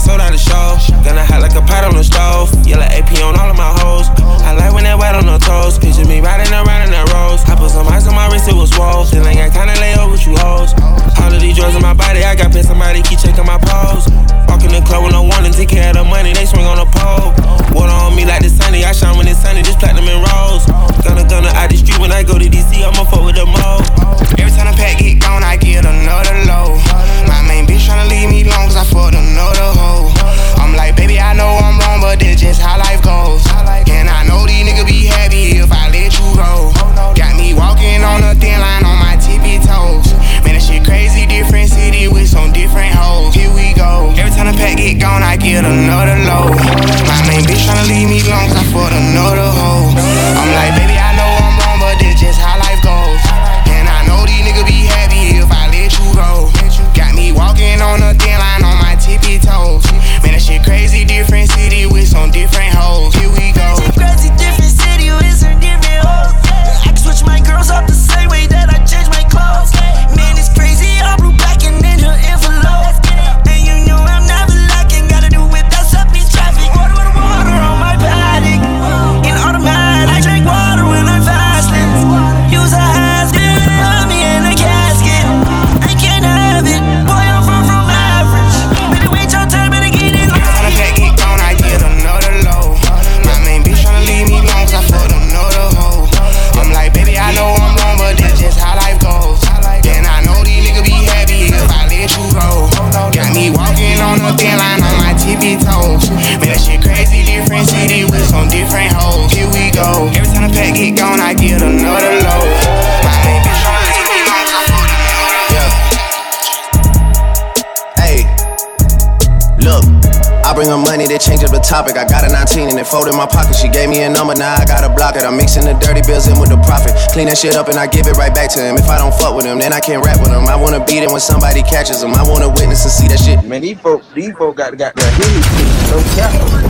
sold out the show. Change up the topic. I got a 19 and it fold in my pocket. She gave me a number, now I gotta block it. I'm mixing the dirty bills in with the profit. Clean that shit up and I give it right back to him. If I don't fuck with him, then I can't rap with him. I wanna beat it when somebody catches him. I wanna witness and see that shit. Man, these folk, these folk got, got their heels. No cap.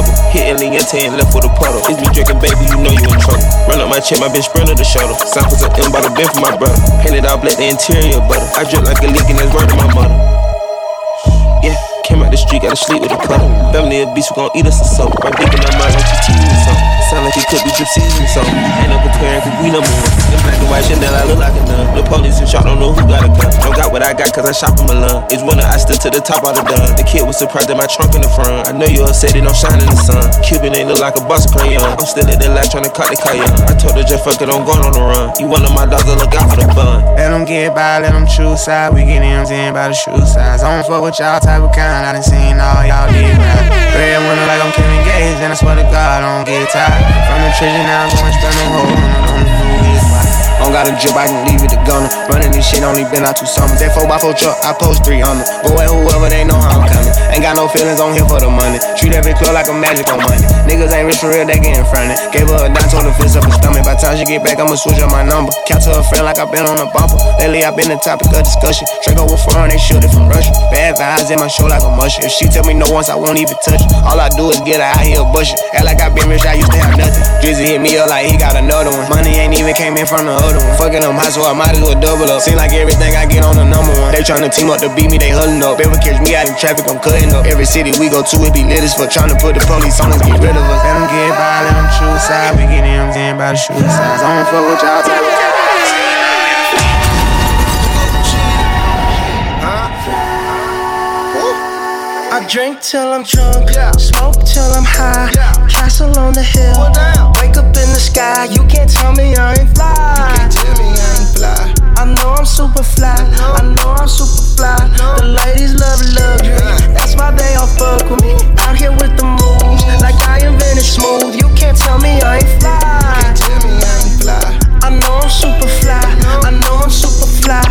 Hitting Leonte and left with a puddle. It's me drinking, baby, you know you in trouble. Run up my check, my bitch sprinter the shoulder. Samples of M by the bin for my brother. Painted out black, the interior butter. I drip like a leak and word of my mother. The street, gotta sleep with a cutter. Family a beast, we gon' eat us a soap. My dick in my like she's teasing something. Sound like it could be drip season something. Ain't no comparing, cause we number one. In black and white Chanel, I look like a nun. The police and shot, don't know who got a gun. Don't got what I got, cause I shop in Milan. It's winter, I stood to the top of the done. The kid was surprised at my trunk in the front. I know you upset, it don't shine in the sun. Cuban ain't look like a bus crayon. I'm still at the light trying to cut the cayenne. I told her just fuck it, I'm going on the run. You one of my dogs, I look out for the bun. Let them get by, let them choose side. We get them in by the shoe size. I don't fuck with y'all type of kind. I done seen all y'all did right. Red winter like I'm Kevin Gates, and I swear to God, I don't get tired. From the treasure now, I'm going spend them whole on the don't got a drip, I can leave it to Gunna. Running this shit only been out two summers. That 4x4 truck, I post three on. Go at whoever, they know how I'm coming. Ain't got no feelings on here for the money. Treat every club like a magic on money. Niggas ain't rich for real, they getting fronted. Gave her a dime, told her fist up her stomach. By the time she get back, I'ma switch up my number. Count to her friend like i been on a bumper. Lately, i been the topic of discussion. Draco with foreign, they shoot it from Russia. Bad vibes in my show like a musher. If she tell me no once, I won't even touch it. All I do is get her out here bushing. Act like I been rich, I used to have nothing. Drizzy hit me up like he got another one. Money ain't even came in from the other Fucking them high, so I might as well double up. Seem like everything I get on the number one. They tryna team up to beat me, they huddling up. Ever catch me out in traffic, I'm cutting up. Every city we go to, it be lit as for tryna put the police on us, get rid of us. Let them get by, let them choose side. We get them in by the shoe size. I don't fuck with y'all I drink till I'm drunk, smoke till I'm high. Castle on the hill, wake up in the sky. You can't tell me I ain't fly. You can't Tell me I ain't fly. I know I'm super fly. I know I'm super fly. The ladies love luxury. That's why they all fuck with me. Out here with the moves, like I invented smooth. You can't tell me I ain't fly. You can't Tell me I ain't fly. I know I'm super fly. I know I'm super fly.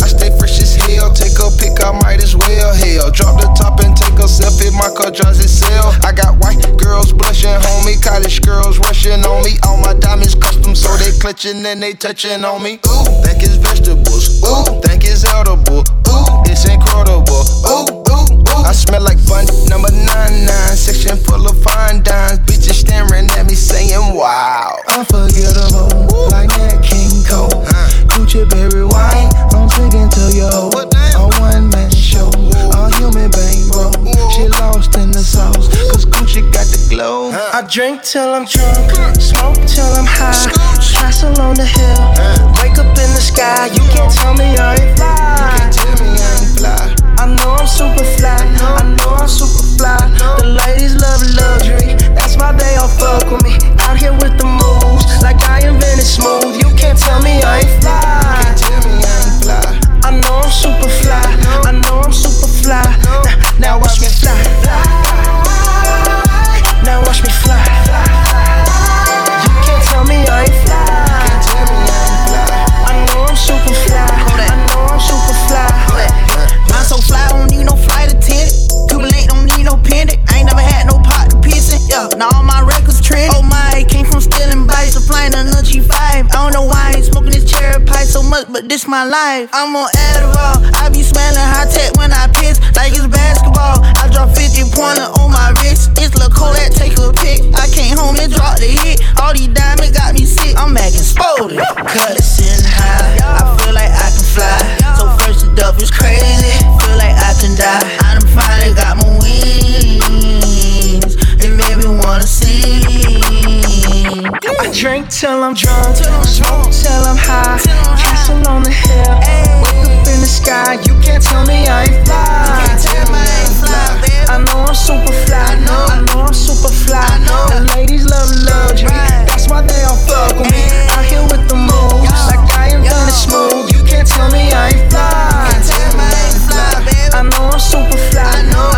I stay fresh as hell, take a pic, I might as well. Hell, drop the top and take a selfie, my car drives itself. I got white girls blushing, homie, college girls rushing on me. All my diamonds custom, so they clutching and they touching on me. Ooh, think it's vegetables. Ooh, think it's edible. Ooh, it's incredible. Ooh, ooh. I smell like fun number nine nine, section full of fine dimes. Bitches staring at me saying, Wow. Unforgettable, like Nat King Cole. Gucci berry wine, I'm taking to yo. A one man human bankroll. She lost in the sauce, cause Gucci got the glow. I drink till I'm drunk, smoke till I'm high. Castle on the hill, wake up in the sky. You can't tell me I ain't fly. Tell me I ain't fly. I know I'm super fly. I know I'm super fly. The ladies love luxury. That's why they all fuck with me. Out here with the moves, like I invented smooth. You can't tell me I ain't fly. Tell me I ain't fly. I know I'm super fly. I know I'm super fly. Now, now watch me fly. So much, but this my life. I'm on Adderall. I be smelling high tech when I piss, like it's basketball. I drop 50 pointer on my wrist. It's Lil' Colette, take a pic. I came home and dropped the hit. All these diamonds got me sick. I'm acting exploded. Cut it sitting high. I feel like I can fly. So first it up is crazy. Feel like I can die. I done finally got my wings. Drink till I'm drunk, smoke till I'm high. Castle on the hill, wake up in the sky. You can't tell me I ain't fly. I know I'm super fly. I know I'm super fly. The ladies love luxury. That's why they all fuck with me. Out here with the moves, like I invented smooth. You can't tell me I ain't fly. I know I'm super fly.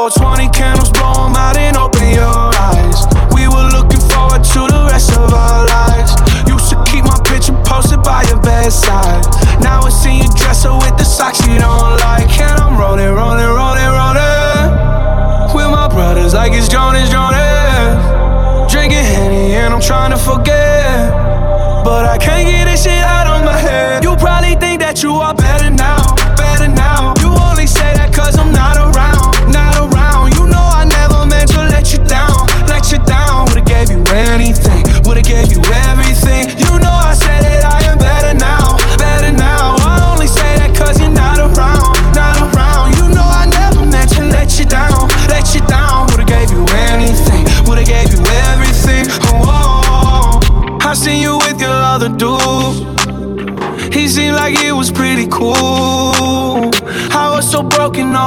bedside Now I see you dress her with the socks you don't like And I'm rolling, rolling, rolling, rolling With my brothers like it's Jonas, Jonas Drinking Henny and I'm trying to forget. But I can't get this shit out of my head. You probably think that you are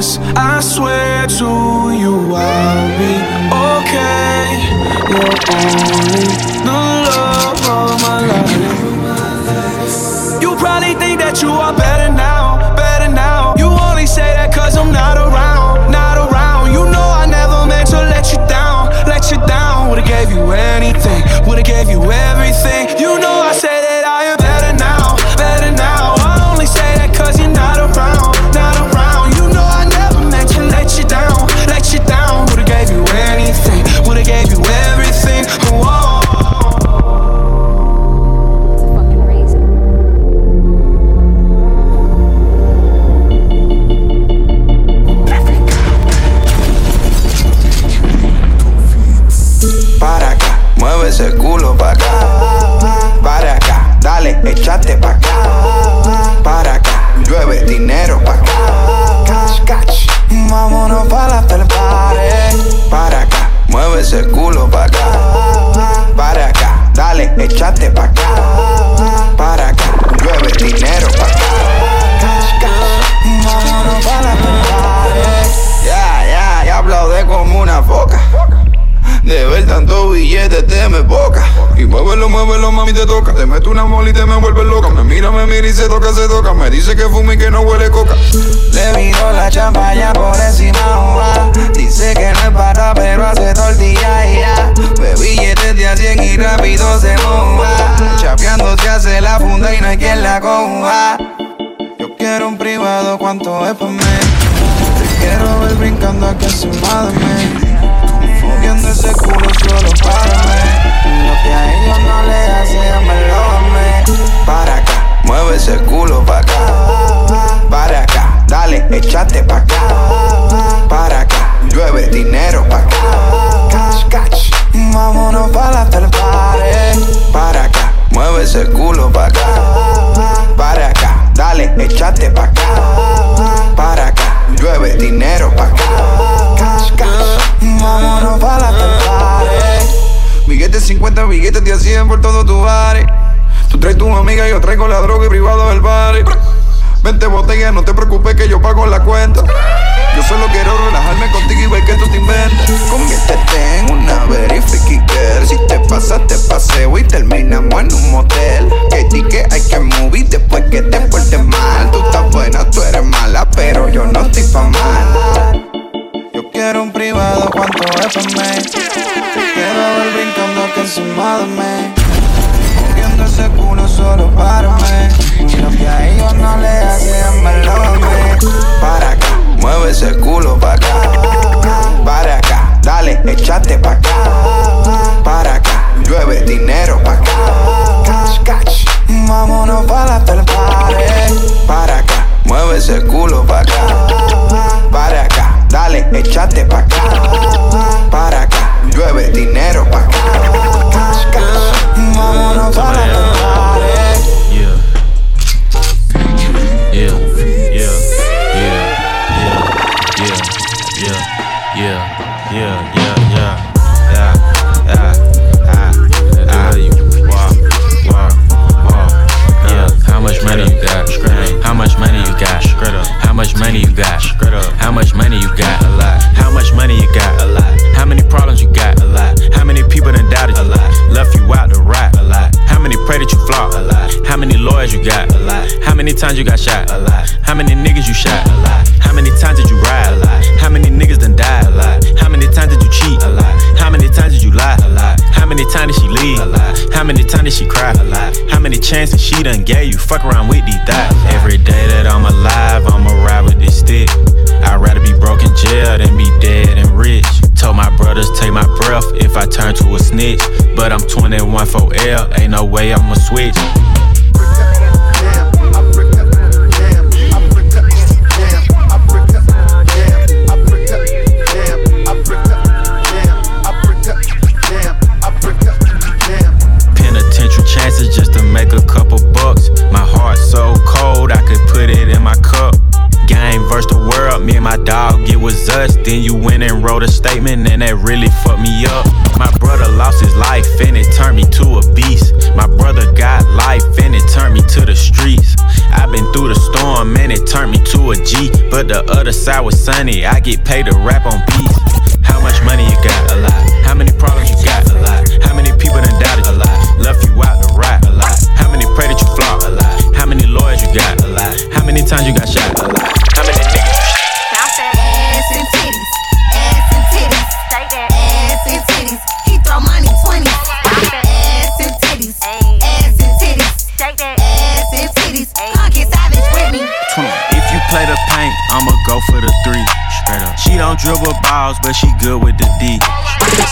I swear to you I'll be okay. You're only the love of my life. You probably think that you are better now, better now. You only say that cause I'm not around, not around. You know I never meant to let you down, let you down. Would've gave you anything, would've gave you everything. No te preocupes que yo pago la cuenta. Yo solo quiero relajarme contigo y ver que tú te inventas. Conviértete en una girl. Si te pasas, te paseo y terminamos en un motel. Que di que hay que movie después que te portes mal. Tú estás buena, tú eres mala, pero yo no estoy pa' mal. Yo quiero un privado, ¿cuánto es pa' mí? Te quiero ver brincando aquí encima de mí. Ese culo solo para mí. Lo que a ellos no le hace, dámelo a mí. Para acá, mueve ese culo para acá. Para acá, dale, échate para acá. Para acá, llueve dinero para acá. Catch, catch. Vámonos para la party. Para acá, mueve ese culo para acá. Para acá, dale, échate para acá. Para acá, llueve dinero para acá. Catch, catch. Vámonos para la after. Yeah. Yeah. Yeah. Yeah. Yeah. Yeah. Yeah. Yeah. Yeah. Yeah. Yeah. Yeah. Ah. Yeah. How much money you got? How much money you got? How much money you got? How much money you got? A lot. Times you got shot? A lot. How many niggas you shot? A lot. How many times did you ride? A lot. How many niggas done died? A lot. How many times did you cheat? A lot. How many times did you lie? A lot. How many times did she leave? A lot. How many times did she cry? A lot. How many chances she done gave you? Fuck around with these thighs. Every day that I'm alive, I'ma ride with this stick. I'd rather be broke in jail than be dead and rich. Told my brothers take my breath if I turn to a snitch. But I'm 21 for L, ain't no way I'ma switch. Was us. Then you went and wrote a statement, and that really fucked me up. My brother lost his life, and it turned me to a beast. My brother got life, and it turned me to the streets. I've been through the storm, and it turned me to a G. But the other side was sunny, I get paid to rap on beats. How much money you got? A lot. How many problems you got? A lot. How many people done doubted? A lot. Left you out to rap? A lot. How many pray that you flop? A lot. How many lawyers you got? A lot. How many times you got shot? A lot. Play paint, I'ma go for the three. Straight up. She don't dribble balls, but she good with the D.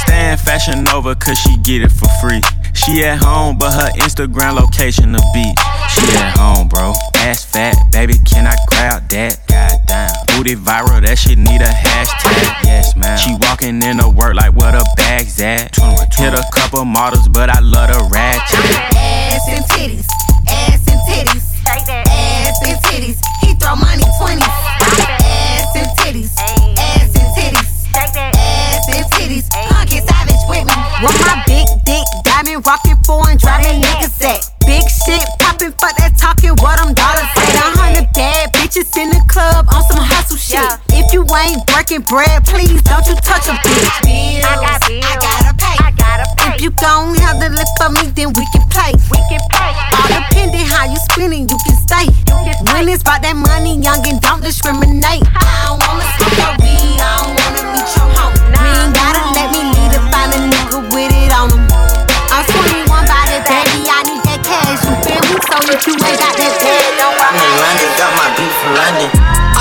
Stay in Fashion Nova, cause she get it for free. She at home, but her Instagram location the beach. She at home, bro. Ass fat, baby, can I grab that? Goddamn. Booty viral, that shit need a hashtag. Yes, man. She walking in the work like where the bags at. Hit a couple models, but I love the ratchet. Ass and titties, ass and titties, ass and titties. Throw money twenties. Ass and titties, ass and titties, ass and titties. Come get savage with me. With my big dick, diamond rockin' foreign, drive that niggas at. Big shit poppin', fuck that talking, what them dollars at. A hundred bad bitches in the club on some hustle shit. If you ain't breaking bread, please don't you touch a bitch. Bills, I, got bills. If you gon' have to live for me, then we can play. We can play. All depending how you spending, you can stay. You can stay. When it's about that money, young and don't discriminate. I don't wanna smoke your weed, I don't wanna meet your hoe. You ain't gotta let me lead to find a nigga with it on him. I'm 21 by the baby, I need that cash. You feel me? So if you ain't got that bag, don't I'm in London, got my beat from London.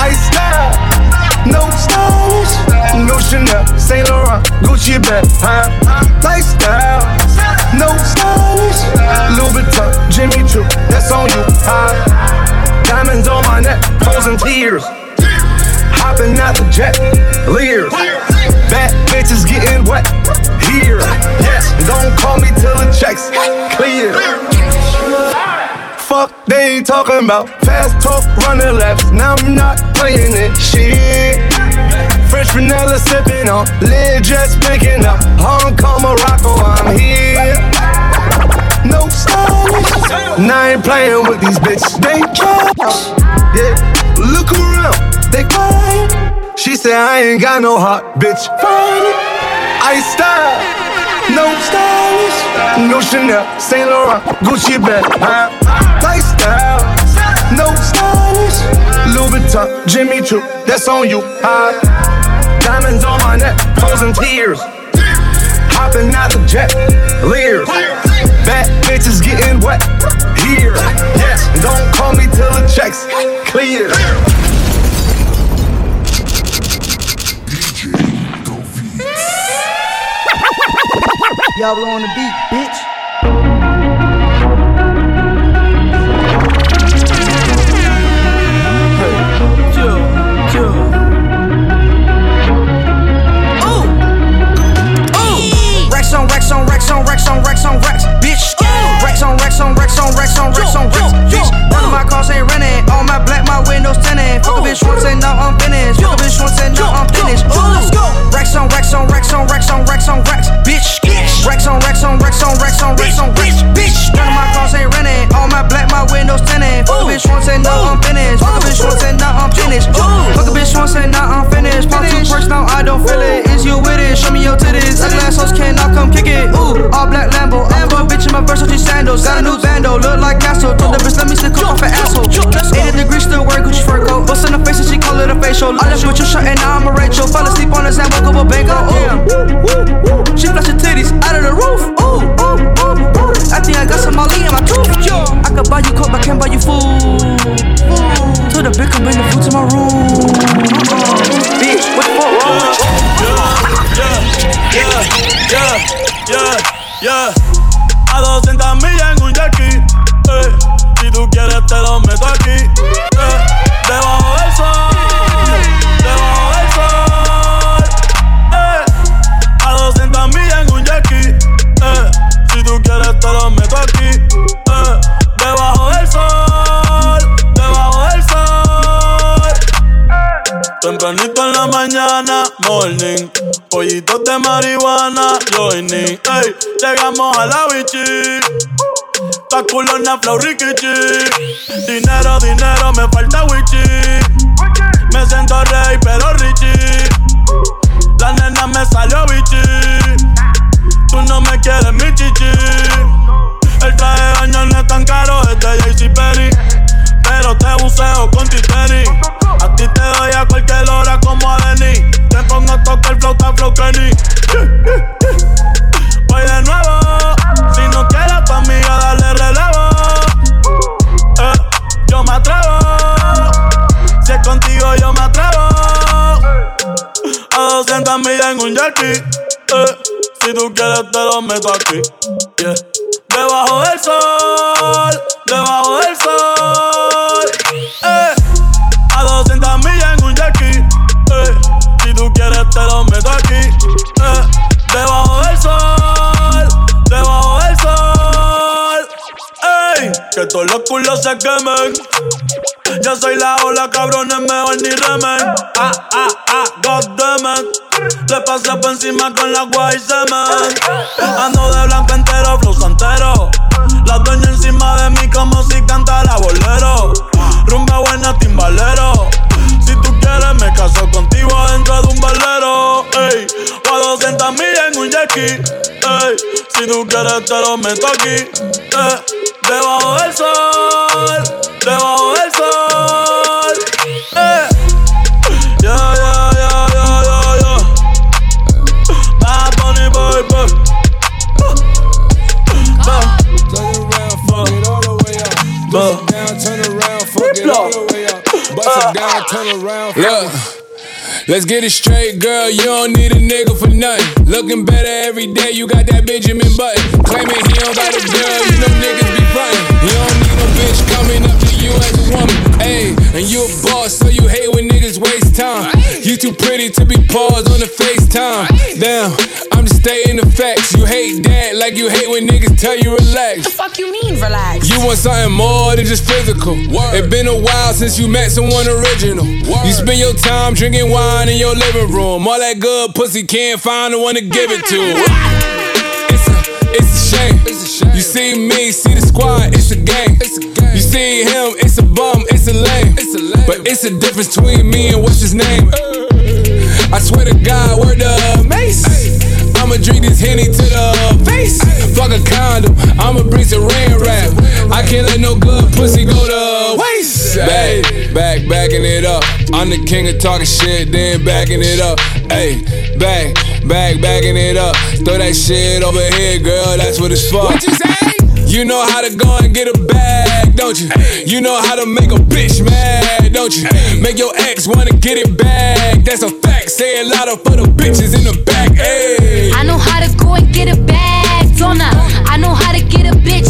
Ice style, no stylish, no Chanel, uh, Saint Laurent, Gucci bag, huh? Lifestyle, Jimmy Choo, that's on you? Diamonds on my neck, frozen tears. Hopping out the jet, leers. Bad bitches getting wet here. Yes, don't call me till the checks clear. Fuck, they ain't talking about fast talk, running laps. Now I'm not playing it. Shit. French vanilla sipping on, lid just picking up. Hong Kong, Morocco, I'm here. No stylish. Now I ain't playing with these bitches. They trash. Yeah, look around, they quiet. She said I ain't got no heart, bitch. Find it. I style. No stylish, no Chanel, Saint Laurent, Gucci bag, huh? Lifestyle, no stylish, Louis Vuitton, Jimmy Choo, that's on you, huh? Diamonds on my neck, frozen tears. Hopping out the jet, leers. Bad bitches getting wet here. Yes, don't call me till the checks clear. DJ. Diablo on the beat, bitch. Rex on Rex on Rex on on Rex, bitch. Rex on Rex on Rex on Rex on Rex on Rex, bitch. None of my cars ain't renting. All my black, my windows tinted. Fuck a bitch once and now I'm finished. Fuck a bitch once and now I'm finished. Rex on Rex on Rex on Rex on Rex on Rex, bitch. Rex on Rex on Rex on Schwartz ain't renting. All my black, my windows tinted. Fuck a bitch once and now I'm finished. Fuck a bitch once and now I'm finished. Fuck a bitch once and now I'm finished. Pop two perks, now I don't feel it. Is you with it? Show me your titties. Ugly ass hoes cannot come kick it. Ooh, all black Lambo. Amber bitch in my Versace sandals. Got a new bando, look like Castle. Told the bitch let me stick up off an asshole. 80 degrees, still wearing Gucci fur coat. Bust in the face and she call it a facial. I left with your shirt and now I'm a Rachel. Fell asleep on his hand, woke up a bank. Oh, ooh. She flashed her titties out of the roof. Ooh, ooh. I think I got some Molly in my tooth. I could buy you coke, but can't buy you food. food. To the bitch, come bring the food to my room. Uh-uh. Bitch, what the fuck? Yeah, yeah, yeah, yeah, yeah. A 230 llegamos a la bichi. Ta culona flow rikichi. Dinero, dinero, me falta wichi. Me siento rey, pero richie. La nena me salió bichi. Tú no me quieres, mi chichi. El traje de baño no es tan caro, es de JCPenney. Pero te buceo con titeni. A ti te doy a cualquier hora como a Denny. Te pongo a tocar flauta flow Kenny. Voy de nuevo. Si no quieres tu amiga, darle relevo. Eh, yo me atrevo. Si es contigo, yo me atrevo. A 200 millas en un jackie. Eh, si tú quieres, te lo meto aquí. Yeah. Debajo del sol, debajo todos los culos se quemen. Yo soy la ola, cabrones, mejor ni remen. Ah, ah, ah, goddammit. Le pasé por encima con la agua y semen. Ando de blanco entero, flow santero. La dueña encima de mí como si cantara bolero. Rumba buena, timbalero. Si tú quieres, me caso contigo dentro de un balero. Ey, o a 200 millas en un jackie. Ey, si tú quieres, te lo meto aquí. Eh, debajo del sol, debajo del sol. Eh, yeah, yeah, yeah, yeah, yeah, yeah. Bad Bunny, boy, boy. Bust it down, turn around, fuck it all the way up. Bust it down, turn around, Look. Let's get it straight, girl. You don't need a nigga for nothing. Looking better every day. You got that Benjamin Button. Claiming he don't got a girl. You know niggas be frontin'. You don't need no bitch coming up to you as a woman. Ayy, and you a boss, so you hate when niggas waste time. You too pretty to be paused on the FaceTime. Damn, I'm just stating the facts. You hate that like you hate when niggas tell you relax. What the fuck you mean, relax? You want something more than just physical. It been a while since you met someone original. You spend your time drinking wine in your living room. All that good pussy can't find the one to give it to. It's a, it's a shame. You see me, see the squad, it's a game. You see him, it's a bum, it's a lame. But it's a difference between me and what's his name. I swear to God, word the mace. I'ma drink this henny to the face. Fuck a condom, I'ma bring some rain rap. I can't let no good pussy go to waste. Back, back, backing it up. I'm the king of talking shit, then backing it up. Hey, back, back, backing it up. Throw that shit over here, girl. That's what it's for. What you say? You know how to go and get a bag, don't you? You know how to make a bitch mad, don't you? Make your ex wanna get it back. That's a fact. Say it louder for the bitches in the back. I know how to go and get a bag, don't I? I know how to get a bitch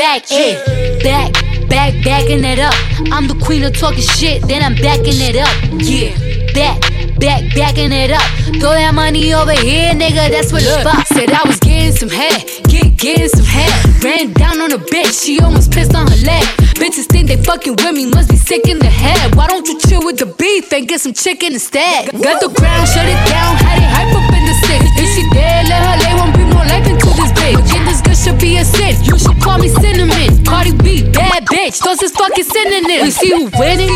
back. Hey, back, back, backing it up. I'm the queen of talking shit, then I'm backing it up. Yeah, back. Back, backing it up. Throw that money over here, nigga. That's what it's about. Said I was getting some head, get getting some head. Ran down on a bitch, she almost pissed on her leg. Bitches think they fucking with me, must be sick in the head. Why don't you chill with the beef and get some chicken instead? Got the ground, shut it down, had it hype up in the six. If she dead, let her lay, won't bring more life into this bitch. Forget this should be a sin. You should call me cinnamon. Cardi B, bad bitch, those is fucking synonyms. We see who winning,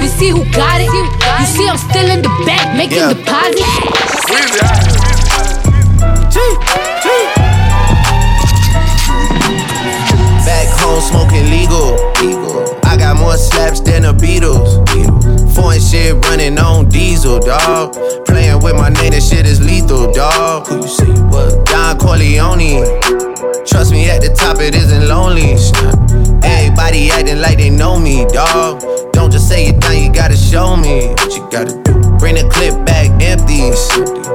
we see who got it. You see I'm still in the back, making Yeah. deposits. Back home smoking legal. I got more slaps than the Beatles. Foreign shit running on diesel, dog. Playing with my name, that shit is lethal, dog. Who you see? What? Don Corleone. Trust me, at the top it isn't lonely. Everybody acting like they know me, dog. Don't just say it now, you gotta show me what you gotta do. Bring the clip back empty.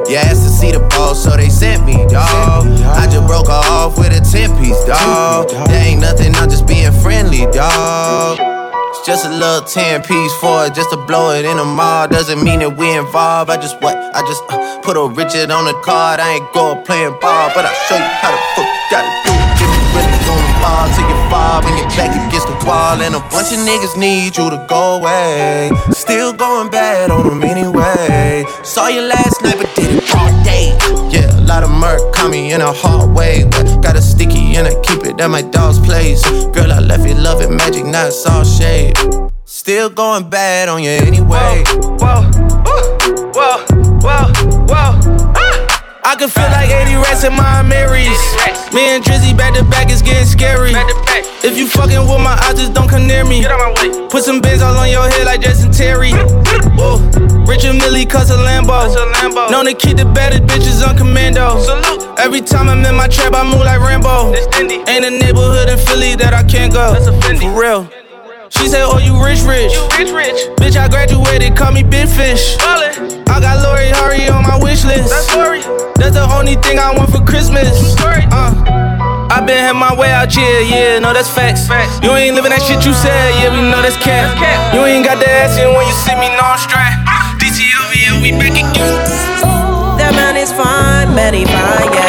You asked to see the ball, so they sent me, dog. I just broke her off with a 10 piece, dog. There ain't nothing, I'm just being friendly, dog. Just a little 10 piece for it, just to blow it in the mall. Doesn't mean that we involved. I just what? I just uh, put a Richard on the card. I ain't going playing ball, but I'll show you how the fuck you gotta do it. If you really gonna fall till you fall when your back against the wall. And a bunch of niggas need you to go away. Still going bad on them anyway. Saw you last night, but did it lot of murk caught me in a hard way. But got a sticky and I keep it at my dog's place. Girl, I left you loving magic, not all shade. Still going bad on you anyway. Whoa, whoa, whoa, whoa, whoa. I can feel like 80 rats in my Marys. Me and Drizzy back to back is getting scary. If you fucking with my eyes, just don't come near me. Put some bins all on your head like Jason Terry. Whoa. Richard Mille cuss a Lambo. Known to keep the baddest bitches on commando. Salute. Every time I'm in my trap, I move like Rambo. Ain't a neighborhood in Philly that I can't go. For real. She said, Oh, you rich, rich. You rich, rich. Bitch, I graduated, call me Big Fish. Ballin'. I got Lori Harvey on my wish list. That's Lori. That's the only thing I want for Christmas. Uh. I been had my way out here, yeah, no, that's facts. facts. You ain't living that shit you said, yeah, we know that's cap. You ain't got the ass in when you see me, no, I'm straight. DTOV, yeah, we back again. That man is fine, man, he fine, yeah.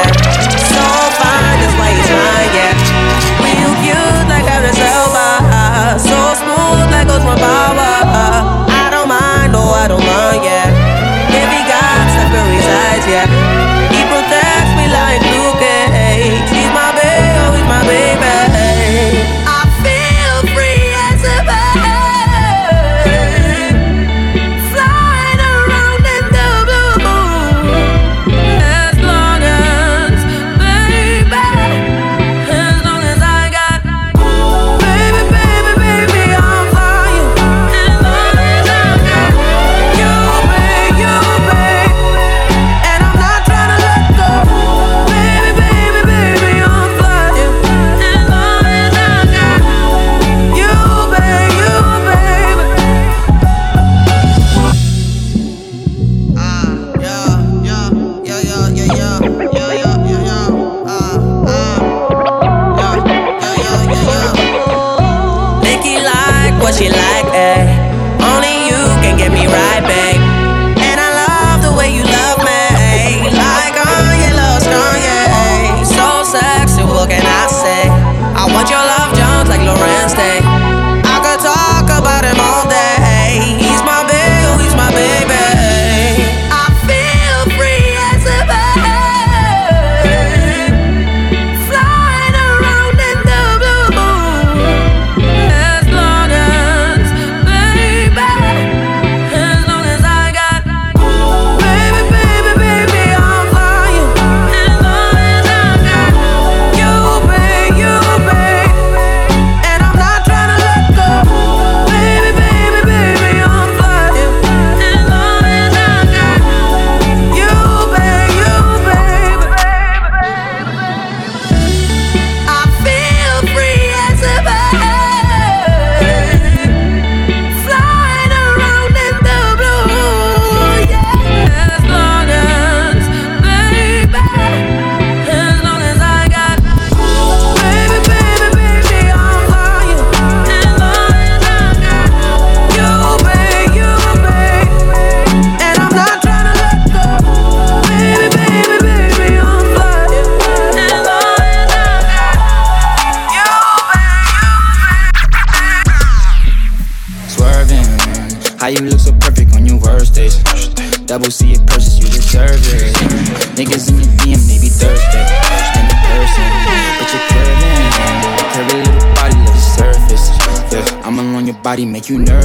You nervous.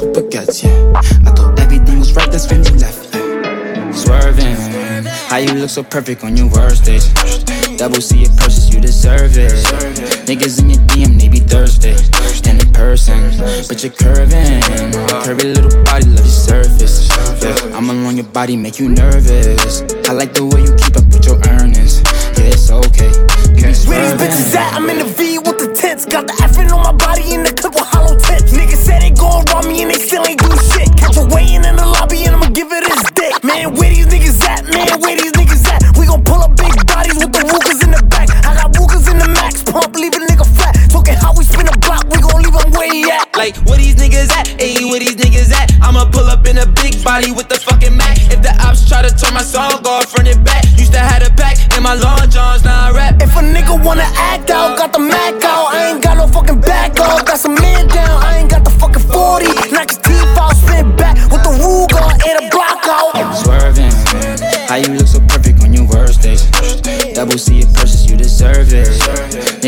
Covered diamonds yeah. I thought everything was right, that's when you left, yeah. Swerving, how you look so perfect on your worst days. Double C it purchase, you deserve it. Niggas in your DM, they be thirsty. And in person, but you're curving. Curvy little body, love your surface. Yeah, I'm along your body, make you nervous. I like the way you keep up with your earnings. Yeah, it's okay. You be Where these bitches at? I'm in the V with the tents. Got the effing on my body in the clip Man, where these niggas at? Man, where these niggas at? We gon' pull up big bodies with the Wookers in the back. I got Wookers in the max pump, leave a nigga flat. Talking how we spin a block, we gon' leave him where he at. Like, where these niggas at? Ayy, where these niggas at? I'ma pull up in a big body with the fucking Mac. If the ops try to turn my song off, front and back. Used to have a pack in my long johns, now I rap. If a nigga wanna act out, got the Mac out. I ain't got no fucking back off. Got some man down, I ain't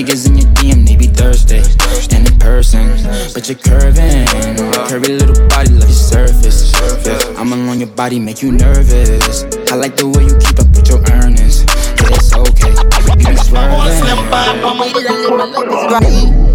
Niggas in your DM, they be thirsty. And in person, but you're curving. Curvy little body, love your surface. Yeah, I'm along your body, make you nervous. I like the way you keep up with your earnings. Yeah, it's okay. You be swerving.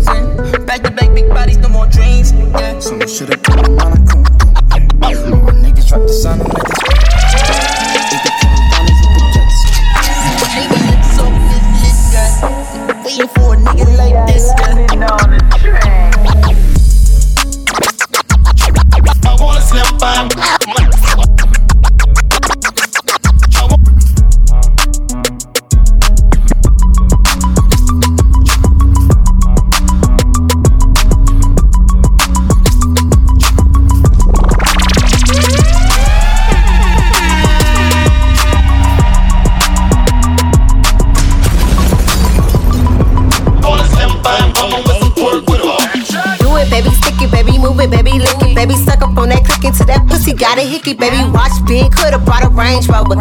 Range Rover.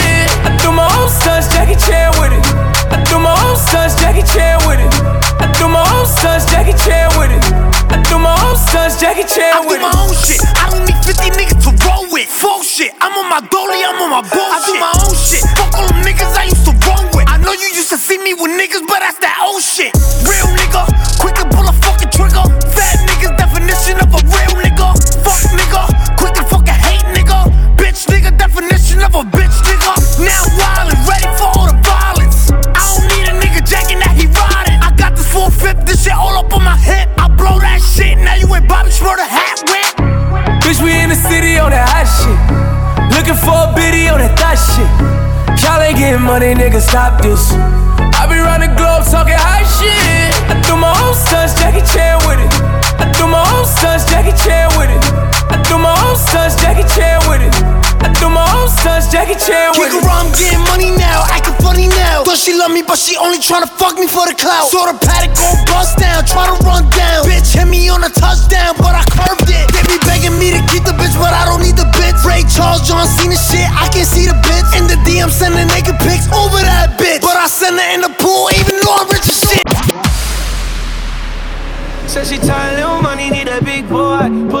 I do my own stunts, Jackie Chan with it. I do my own stunts, Jackie Chan with it. I do my own stunts, Jackie Chan with it. I do my own stunts, Jackie Chan with it. I do my own shit. I don't need 50 niggas to roll with. Full shit. I'm on my dolly, I'm on my bullshit. I do my own shit. Fuck all them niggas I used to roll with. I know you used to see me with niggas, but that's that old shit. Real nigga, getting money, nigga, stop this. I be running globe talking high shit. I do my own stunts, Jackie Chan with it. I do my own stunts, Jackie Chan with it. I do my own stunts, Jackie Chan with it. I do my own stunts, Jackie Chan with Kick it. around, I'm getting money now, acting funny now. Thought she love me, but she only tryna fuck me for the clout. Saw the paddock go bust down, try to run down. Bitch hit me on a touchdown, but I curved it. They be begging me to keep the bitch, but I don't need the bitch. Ray Charles, John Cena shit, I can see the bitch. In the DM, sending naked pics over that bitch. But I send her in the pool, even though I'm rich as shit. Said she tired, little money, need a big boy. Pull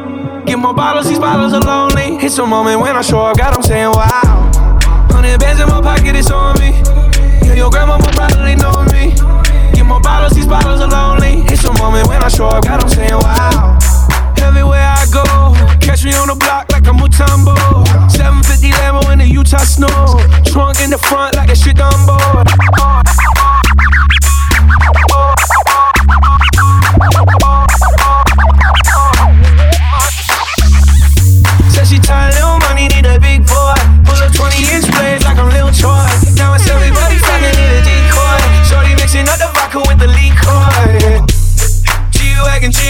Get more bottles, these bottles are lonely. It's a moment when I show up, God, I'm saying wow. Hundred bands in my pocket, it's on me. Yeah, your grandma probably know me. Get more bottles, these bottles are lonely. It's a moment when I show up, God, I'm saying wow. Everywhere I go, catch me on the block like a Mutombo. 750 Lambo in the Utah snow. Trunk in the front like a shit Dumbo. Said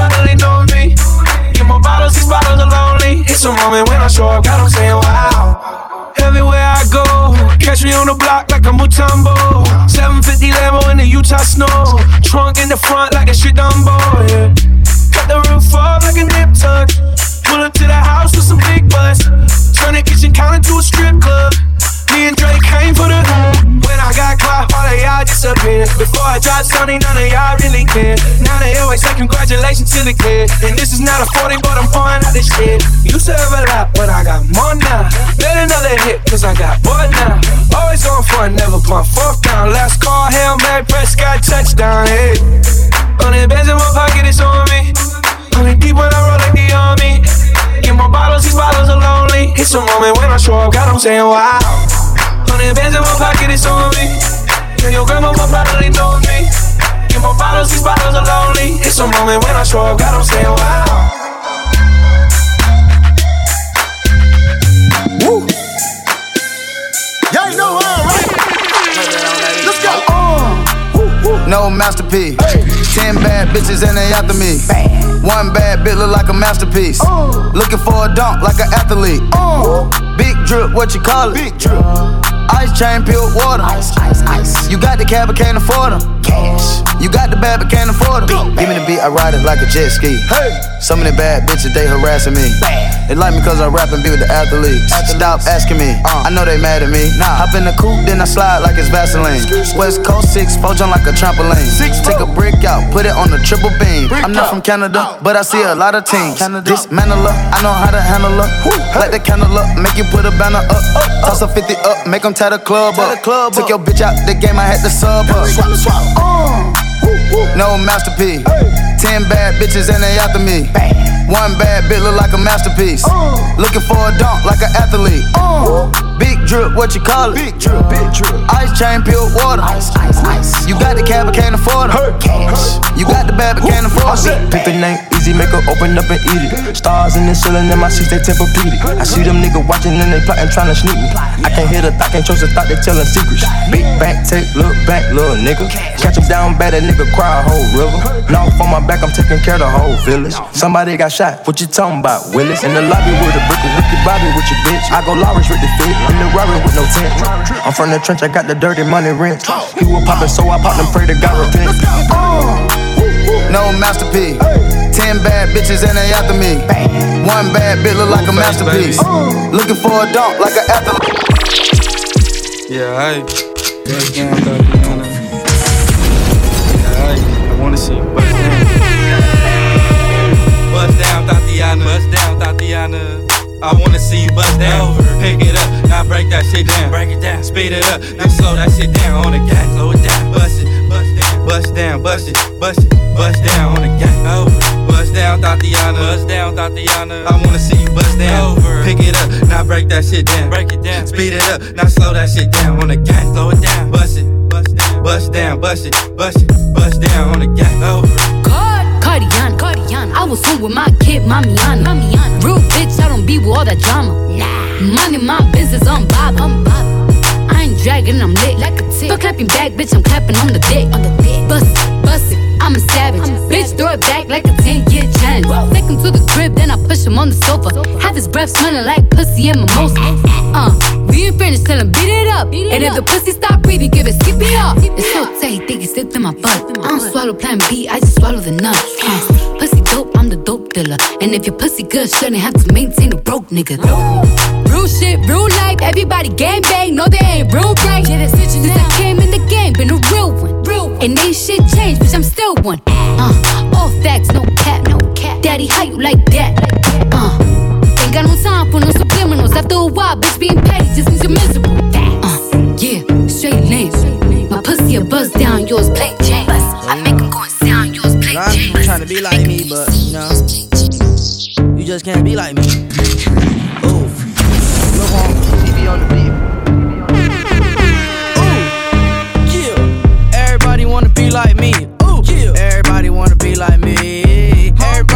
probably know me. Get more bottles, these bottles are lonely. It's a moment when I show up, God, I'm saying wow. Everywhere I go, catch me on the block like a Mutombo. 750 Lambo in the Utah snow. Trunk in the front like a shit Dumbo, yeah. Cut the roof off like a nip tuck. Pull up to the house with some big butts. Turn the kitchen counter to a strip club. Me and Drake came for the When I got caught, all of y'all disappeared. Before I dropped Sony, none of y'all really cared. Now they always say congratulations to the kid. And this is not a 40, but I'm pouring out this shit. Used to have a lot, but I got more now. Let another hit, cause I got bored now. Always on it, never pump fourth down. Last call, Hail Mary, Prescott, touchdown, hey. Hundred bands in my pocket, it's on me. Hundred deep when I roll like the army. Get more bottles, these bottles are lonely. It's a moment when I show up, God, I'm saying wow. Hundred bands in my pocket, it's on me. Yeah, your grandma will probably know me. Get more bottles, these bottles are lonely. It's a moment when I show up, God, I'm saying wow. Woo! Y'all know how, right? Let's go. Uh. No masterpiece. Ten bad bitches and they after me. One bad bitch look like a masterpiece. Uh. Looking for a dunk like an athlete. Uh. Big drip, what you call it? Big drip. Uh, ice chain, pure water. Ice, ice, ice. You got the cab, but can't afford them. Cash. You got the bad, but can't afford them. Give me the beat, I ride it like a jet ski. Hey. Some of the bad bitches, they harassing me. Bad. They like me cause I rap and be with the athletes. Stop asking me, uh. I know they mad at me. Hop in the coupe, then I slide like it's Vaseline. West Coast 6, four jump like a trampoline. Six, Take a brick out, put it on the triple beam. I'm not from Canada, but I see a uh. lot of teams. Dismantle her, I know how to handle her. Light the candle up, make you put a banner up. Toss a 50 up, make them tie the club up. Took your bitch out the game, I had to sub her. Uh, no masterpiece. Ten bad bitches and they after me. One bad bitch look like a masterpiece. Uh. Looking for a dunk like an athlete. Uh. Big drip, what you call it? Big drip, big drip. Ice chain, pure water. Ice, ice, ice. You got the cab, but can't afford it. Cash. You got the bad, but can't afford it. Pick the name easy, make her open up and eat it. Stars in the ceiling, in my seats, they Tempur-Pedic. I see them niggas watching and they plotting, trying to sneak me. I can't hear the thought, can't trust the thought, they telling secrets. Big back, take, look back, little nigga. Catch him down bad, that nigga cry a whole river. Now on my back, I'm taking care of the whole village. Somebody got shot, what you talking about, Willis? In the lobby with a brick, Ricky Bobby with your bitch. I go Lawrence with the fit, in the Rari with no tent. I'm from the trench, I got the dirty money rent. He was poppin', so I popped and pray to God repent. No masterpiece. Ten bad bitches and they after me. One bad bitch look like a masterpiece. Looking for a dunk like an athlete. Yeah, I. Bust down, Tatiana. Yeah, I. I wanna see you bust down. Bust down, Tatiana. Bust down, Tatiana. I wanna see you bust down. Pick it up, now break that shit down. Break it down, speed it up, now slow that shit down on the gas. Slow it down, bust it, bust down, bust down, bust it, bust it, bust down on the gas. Over, bust down, Tatiana. Bust down, Tatiana. I wanna see you bust down. Over, pick it up, now break that shit down. Break it down, speed it up, now slow that shit down on the gas. Slow it down, bust it, bust down, bust down, bust it, bust it, bust down on the gas. Over. Cardiana, Cardiana. I was home with my kid, Mamiana. Mamiana. Real bitch, I don't be with all that drama. Nah. Money, my business, I'm Bob. I'm Bob. I ain't dragging, I'm lit like a tick. But clapping back, bitch, I'm clapping on the dick. On the dick. Bust I'm a savage. Bitch, throw it back like a 10 year challenge. Take him to the crib, then I push him on the sofa. Have his breath smelling like pussy and mimosa. Uh, we ain't finished till him beat it up. And if the pussy stop breathing, give it, skip it up. It's so tight, think it's slipped in my butt. I don't butt. swallow plan B, I just swallow the nuts. Uh, pussy dope, I'm the dope dealer. And if your pussy good, shouldn't have to maintain a broke nigga. Real shit, real life, everybody gang bang. No, they ain't real right. Yeah, that's I came in the game, been a real one. And ain't shit changed, bitch, I'm still one. Uh, all facts, no cap, no cap. Daddy, how you like that? Uh, ain't got no time for no subliminals. After a while, bitch, being petty just means you're miserable. Uh, yeah, straight lane. My pussy a buzz down, yours plain Jane. I make make 'em go and sound, yours plain lot of Jane. people trying to be like me, but you know, you just can't be like me. Ooh, look on TV on the beat.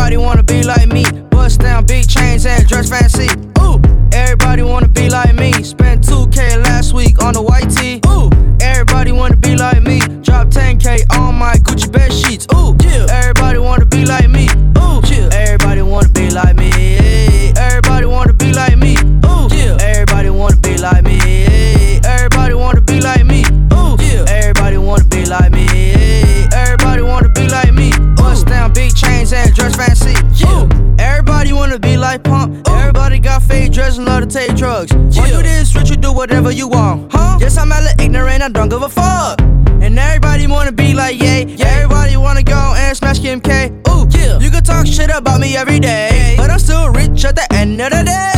Everybody wanna be like me. Bust down big chains and dress fancy. Ooh, everybody wanna be like me. Spent 2K last week on a white tee. Ooh, everybody wanna be like me. Drop 10K on my Gucci bed sheets. Ooh, take drugs. Why you this rich, you do whatever you want, huh? Yes, I'm hella ignorant, I don't give a fuck. And everybody wanna be like, yay. Yeah. Everybody wanna go and smash Kim K. Ooh, yeah. You can talk shit about me every day. But I'm still rich at the end of the day.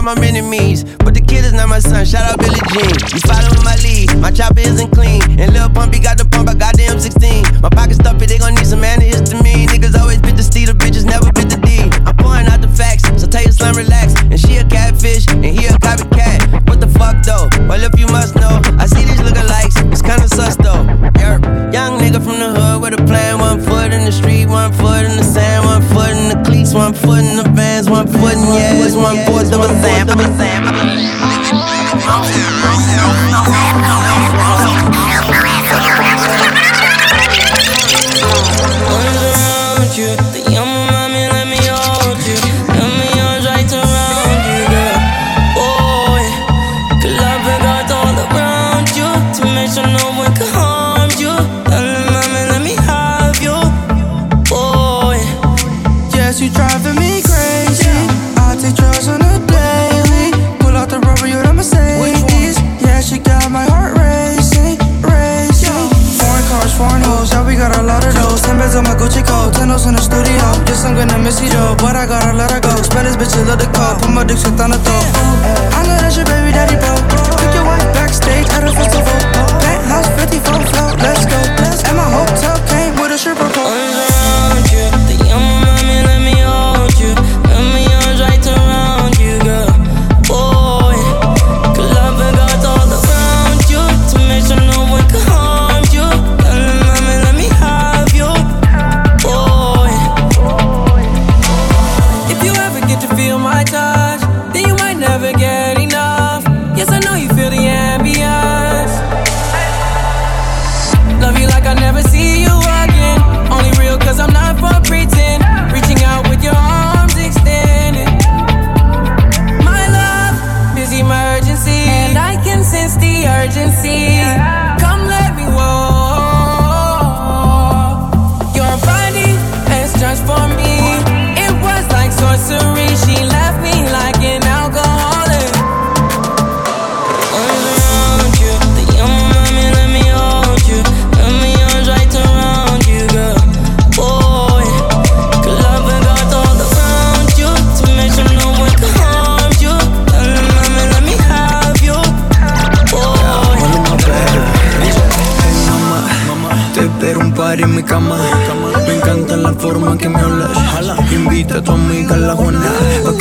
Y'all my enemies, but the kid is not my son. Shout out Billie Jean. You following my lead. My chopper isn't clean, and Lil Pumpy got the pump. I got the M16. My pocket stuffy, they gon' need some antihistamine. Niggas always bit the steed, the bitches never bit the D. I'm pouring out the facts, so tell your slam relax. And she a catfish, and he a copycat. What the fuck though? Well, if you must know, I see these lookalikes. It's kinda sus though. Yerp. Young nigga from the hood with a plan. One foot in the street, one foot in the sand, one foot in the cleats, one foot in the vans, one foot in yes, one fourth of a sand. Sand.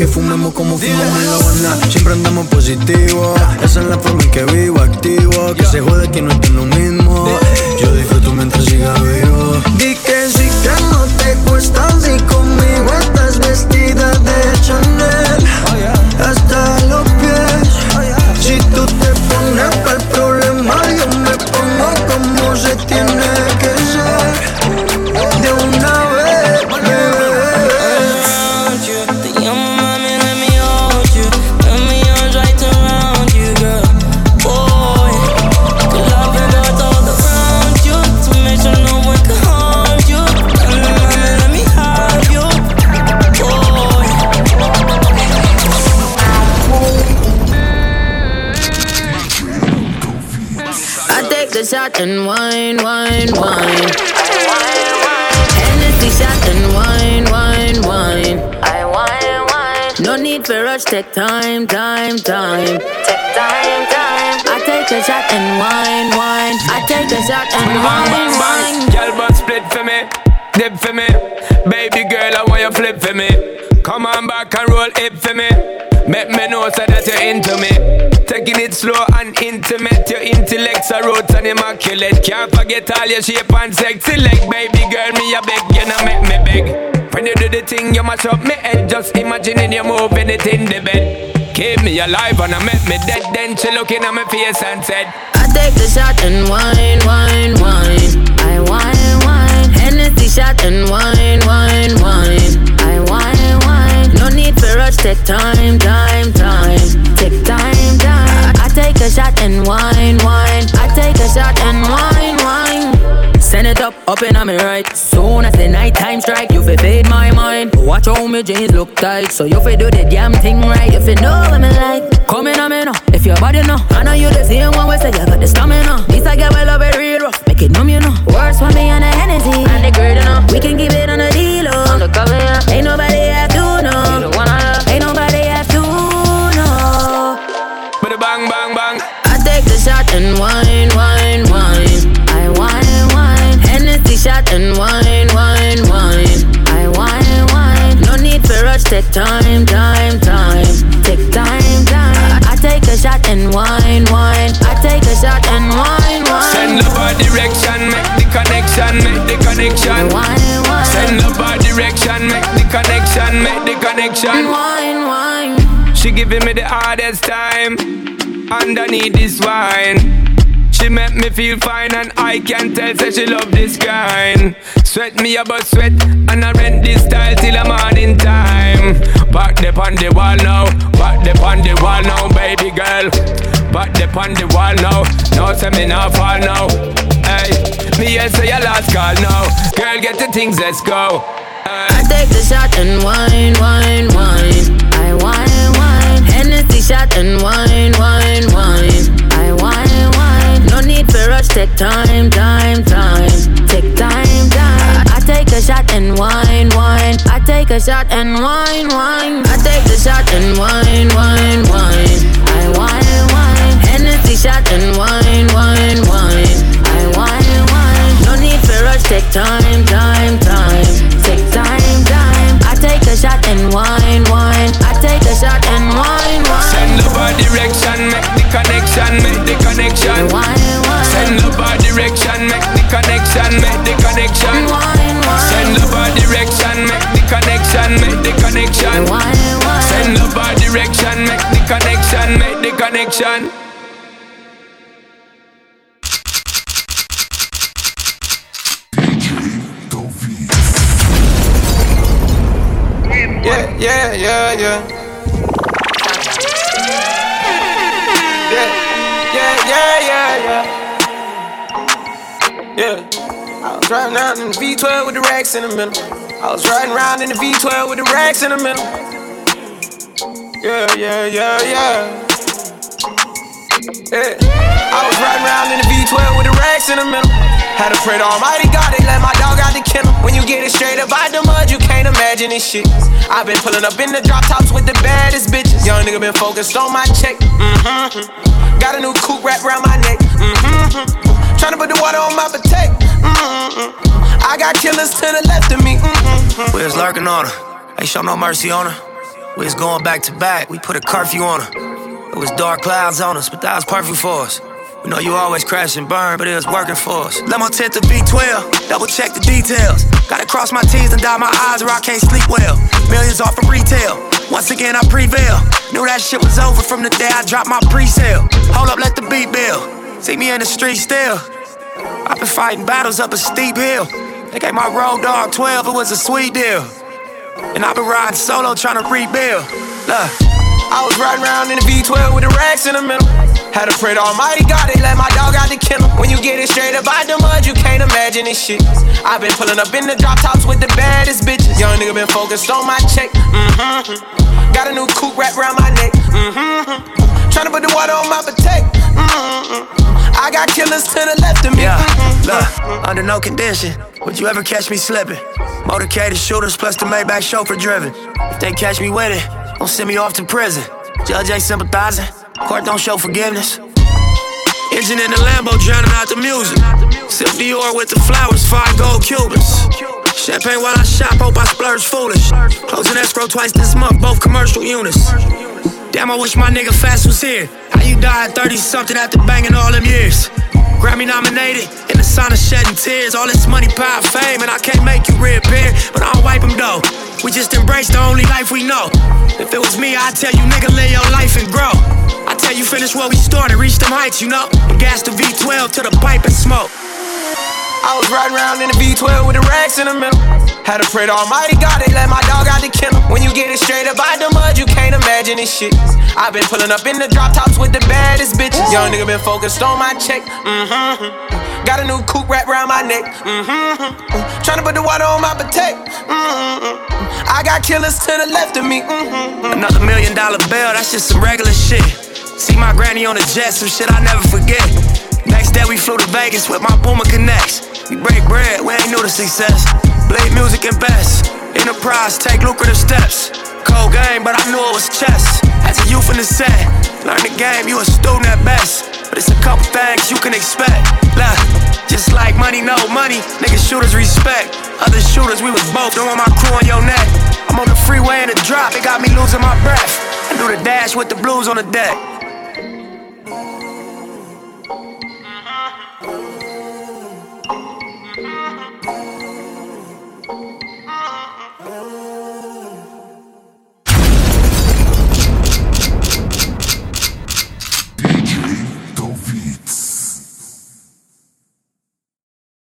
Fumemos como fumamos en la Habana. Siempre andamos positivo. Esa es la forma en que vivo, activo. Que se jode que no estoy take time, time, time. Take time, time. I take a shot and wine, wine. I take a shot and Bang, wine, wine. Girl, but split for me, dip for me. Baby girl, I want you flip for me. Come on back and roll it for me. Make me know so that you're into me. Taking it slow and intimate. Your intellect's a roots and immaculate. Can't forget all your shape and sexy leg. Baby girl, me a beg, you know make me beg. When you do the thing, you mash up me head. Just imagining you moving it in the bed. Keep me alive and I make me dead. Then she looking at my face and said, I take the shot and wine, wine, wine. I wine, wine. Hennessy shot and wine, wine, wine. I wine. No need for rush, take time, time, time. Take time, time. I take a shot and wine, wine. I take a shot and wine, wine. Send it up, up and on me right. Soon as the night time strike, you fi fade my mind. Watch how me jeans look tight, so you fi do the damn thing right. If You know what me like. Come in on me now, if your body know. I know you the same one, we say you got the stamina. This I get well love it real rough, make it numb, you know. Works for me on the energy and the great enough. We can keep it on the deal, oh. On the cover, yeah. Ain't nobody take time, time, time. Take time, time. I take a shot and wine, wine. I take a shot and wine, wine. Send love our direction, make the connection, make the connection. Wine, wine. Send love our direction, make the connection, make the connection. Wine, wine. She giving me the hardest time underneath this wine. She make me feel fine and I can tell say she love this kind. Sweat me about sweat and I rent this style till the morning time. Back the on the wall now, back the on the wall now, baby girl. Back the on the wall now, no say me not fall now. Hey, me and say your last call now. Girl, get the things, let's go. I take the shot and wine, wine, wine. I wine, wine. Hennessy shot and wine, wine, wine. Rush, take time, time, time. Take time, time. I take a shot and wine, wine. I take a shot and wine, wine. I take the shot and wine, wine, wine. I wine, wine. Hennessy shot and wine, wine, wine. I wine, wine. No need for rush, take time, time, time. Take time, time. I take a shot and wine, wine. I take a shot and wine, wine. Send love our direction, make the connection, make the connection. Send love our direction, make the connection, make the connection. Send love our direction, make the connection, make the connection. Send love our direction, make the connection, make the connection. Yeah, yeah, yeah. Yeah, Yeah. I was riding around in the V12 with the racks in the middle. I was riding around in the V12 with the racks in the middle. Yeah, yeah, yeah, yeah. Yeah. I was riding around in the V12 with the racks in the middle. Had to pray to Almighty God, they let my dog out the kennel. When you get it straight up out the mud, you can't imagine this shit. I've been pulling up in the drop tops with the baddest bitches. Young nigga been focused on my check. Mm-hmm. Got a new coupe wrapped around my neck. Mm-hmm. Tryna put the water on my potato. Mm-hmm. got killers to the left of me. Mm-hmm. We was lurking on her. Ain't show no mercy on her. We was going back to back. We put a curfew on her. It was dark clouds on us, but that was perfect for us. We know you always crash and burn, but it was working for us. Let my tent to B12, double check the details. Gotta cross my T's and dot my I's or I can't sleep well. Millions off of retail. Once again, I prevail. Knew that shit was over from the day I dropped my pre sale. Hold up, let the beat build. See me in the street still. I've been fighting battles up a steep hill. They gave my road dog 12, it was a sweet deal. And I've been riding solo trying to rebuild. Look. I was riding around in the V12 with the racks in the middle. Had to pray to Almighty God, they let my dog out the kennel. When you get it straight up out the mud, you can't imagine this shit. i been pulling up in the drop tops with the baddest bitches. Young nigga been focused on my check. Mm-hmm. Got a new coupe wrapped around my neck. Mm-hmm. Tryna put the water on my potato. Mm-hmm. I got killers to the left of me. Yeah, look, under no condition would you ever catch me slipping. Motorcaded shooters plus the Maybach chauffeur driven. If they catch me with it, don't send me off to prison. Judge ain't sympathizing. Court don't show forgiveness. Engine in the Lambo drowning out the music. Sip Dior with the flowers, five gold Cubans. Champagne while I shop, hope I splurge foolish. Closing escrow twice this month, both commercial units. Damn, I wish my nigga Fast was here. How you died 30 something after banging all them years? Grammy nominated, in the sun of shedding tears. All this money, power, fame, and I can't make you reappear. But I'll wipe them though. We just embrace the only life we know. If it was me, I'd tell you, nigga, live your life and grow. I tell you, finish what we started, reach them heights, you know. And gas the V12 to the pipe and smoke. I was riding around in the V12 with the racks in the middle. Had to pray to Almighty God, they let my dog out the kennel. When you get it straight up out the mud, you can't imagine this shit. I've been pulling up in the drop tops with the baddest bitches. Young nigga been focused on my check. Mm-hmm. Got a new coupe wrapped around my neck. Mm-hmm. Trying to put the water on my potato. Mm-hmm. I got killers to the left of me. Mm-hmm. Another million dollar bill, that's just some regular shit. See my granny on the jet, some shit I never forget. Next day we flew to Vegas with my Boomer Connects. We break bread, we ain't new to success. Blade music and best. Enterprise, take lucrative steps. Cold game, but I knew it was chess. As a youth in the set, learn the game, you a student at best. But it's a couple things you can expect. Look, just like money, no money, niggas shooters respect. Other shooters, we was both, want my crew on your neck. I'm on the freeway in the drop, it got me losing my breath. I do the dash with the blues on the deck.